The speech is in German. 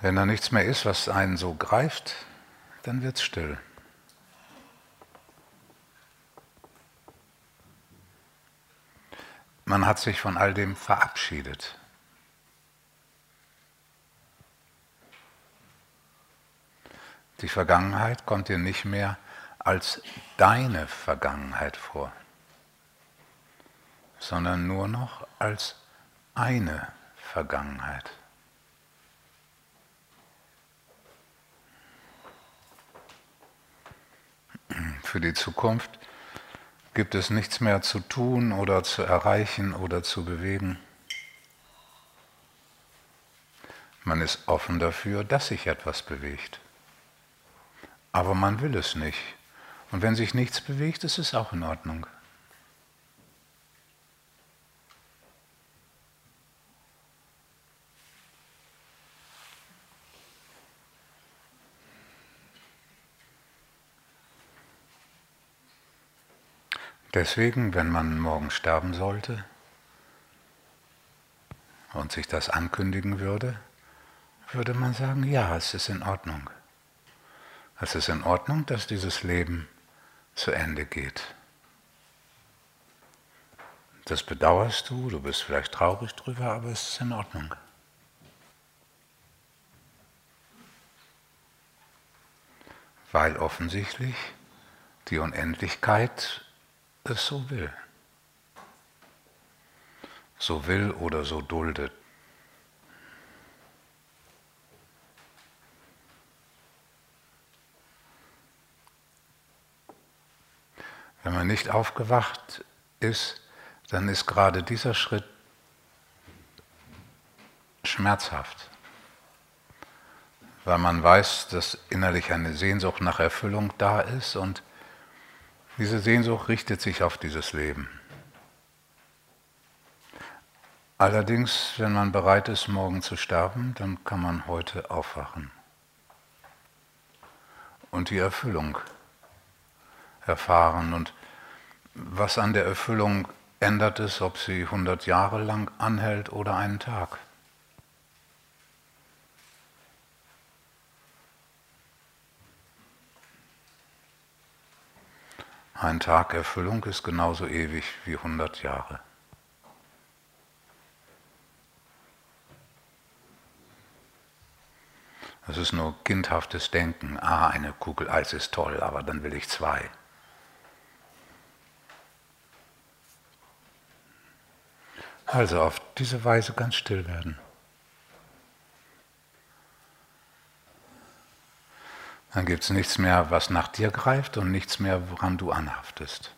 Wenn da nichts mehr ist, was einen so greift, dann wird's still. Man hat sich von all dem verabschiedet. Die Vergangenheit kommt dir nicht mehr als deine Vergangenheit vor, sondern nur noch als eine Vergangenheit. Für die Zukunft gibt es nichts mehr zu tun oder zu erreichen oder zu bewegen. Man ist offen dafür, dass sich etwas bewegt. Aber man will es nicht. Und wenn sich nichts bewegt, ist es auch in Ordnung. Deswegen, wenn man morgen sterben sollte und sich das ankündigen würde, würde man sagen, ja, es ist in Ordnung. Es ist in Ordnung, dass dieses Leben zu Ende geht. Das bedauerst du, du bist vielleicht traurig drüber, aber es ist in Ordnung. Weil offensichtlich die Unendlichkeit es so will. So will oder so duldet. Wenn man nicht aufgewacht ist, dann ist gerade dieser Schritt schmerzhaft, weil man weiß, dass innerlich eine Sehnsucht nach Erfüllung da ist und diese Sehnsucht richtet sich auf dieses Leben. Allerdings, wenn man bereit ist, morgen zu sterben, dann kann man heute aufwachen und die Erfüllung erfahren. Und was an der Erfüllung ändert es, ob sie 100 Jahre lang anhält oder einen Tag. Ein Tag Erfüllung ist genauso ewig wie 100 Jahre. Das ist nur kindhaftes Denken. Ah, eine Kugel Eis ist toll, aber dann will ich zwei. Also auf diese Weise ganz still werden. Dann gibt es nichts mehr, was nach dir greift und nichts mehr, woran du anhaftest.